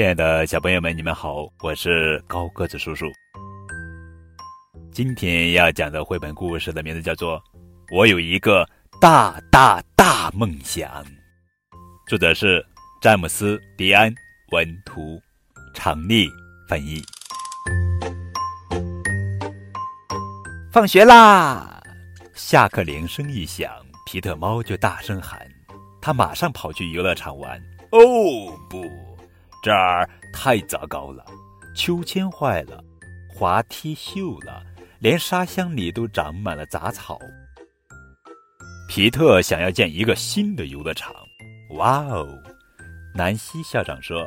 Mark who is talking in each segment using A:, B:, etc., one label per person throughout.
A: 亲爱的小朋友们，你们好，我是高个子叔叔。今天要讲的绘本故事的名字叫做《我有一个大大大梦想》，作者是詹姆斯·迪安，文图，常丽翻译。放学啦！下课铃声一响，皮特猫就大声喊：“他马上跑去游乐场玩。”哦不！这儿太糟糕了，秋千坏了，滑梯锈了，连沙箱里都长满了杂草。皮特想要建一个新的游乐场。哇哦！南希校长说：“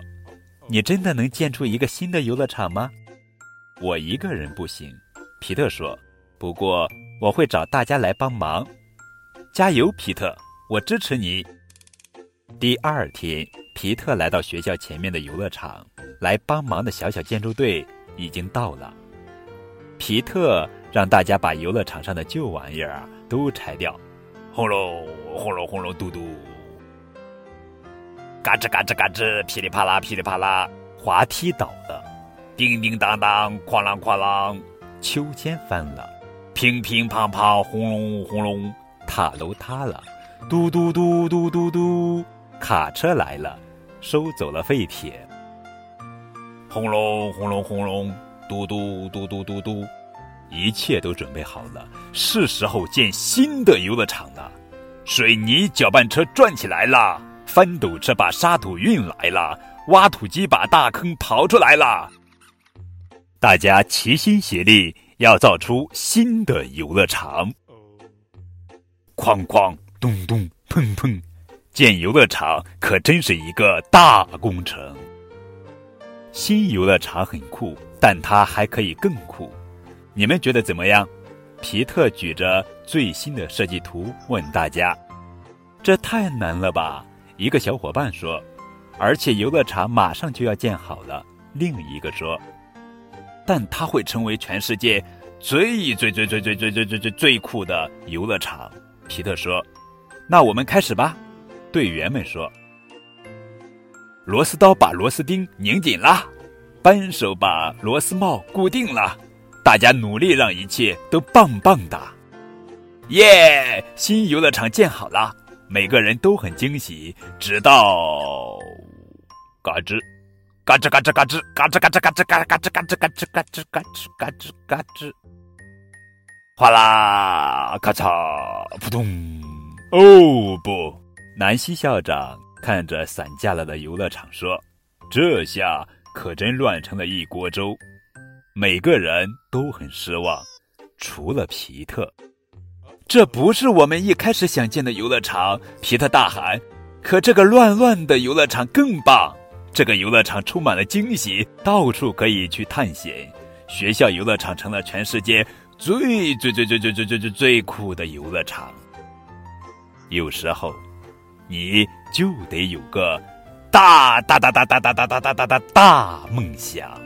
A: 你真的能建出一个新的游乐场吗？”我一个人不行，皮特说。不过我会找大家来帮忙。加油，皮特！我支持你。第二天。皮特来到学校前面的游乐场，来帮忙的小小建筑队已经到了。皮特让大家把游乐场上的旧玩意儿都拆掉，轰隆轰隆轰隆嘟嘟，嘎吱嘎吱嘎吱，噼里啪啦噼里啪啦，滑梯倒了，叮叮当当，哐啷哐啷，秋千翻了，乒乒乓乓，轰隆轰隆，塔楼塌了，嘟嘟嘟嘟嘟嘟，卡车来了。收走了废铁，轰隆轰隆轰隆，嘟嘟嘟嘟嘟嘟，一切都准备好了，是时候建新的游乐场了。水泥搅拌车转起来了，翻斗车把沙土运来了，挖土机把大坑刨出来了。大家齐心协力，要造出新的游乐场。哐哐咚咚砰砰。建游乐场可真是一个大工程。新游乐场很酷，但它还可以更酷。你们觉得怎么样？皮特举着最新的设计图问大家：“这太难了吧？”一个小伙伴说：“而且游乐场马上就要建好了。”另一个说：“但它会成为全世界最最最最最最最最最最酷的游乐场。”皮特说：“那我们开始吧。”队员们说：“螺丝刀把螺丝钉拧紧了，扳手把螺丝帽固定了，大家努力让一切都棒棒的。”耶！新游乐场建好了，每个人都很惊喜。直到嘎吱，嘎吱嘎吱嘎吱嘎吱嘎吱嘎吱嘎嘎吱嘎吱嘎吱嘎吱嘎吱嘎吱嘎吱，哗啦，咔嚓，扑通！哦不！南希校长看着散架了的游乐场说：“这下可真乱成了一锅粥。”每个人都很失望，除了皮特。这不是我们一开始想建的游乐场，皮特大喊。可这个乱乱的游乐场更棒。这个游乐场充满了惊喜，到处可以去探险。学校游乐场成了全世界最最最最最最最最最酷的游乐场。有时候。你就得有个大大大大大大大大大大大大梦想。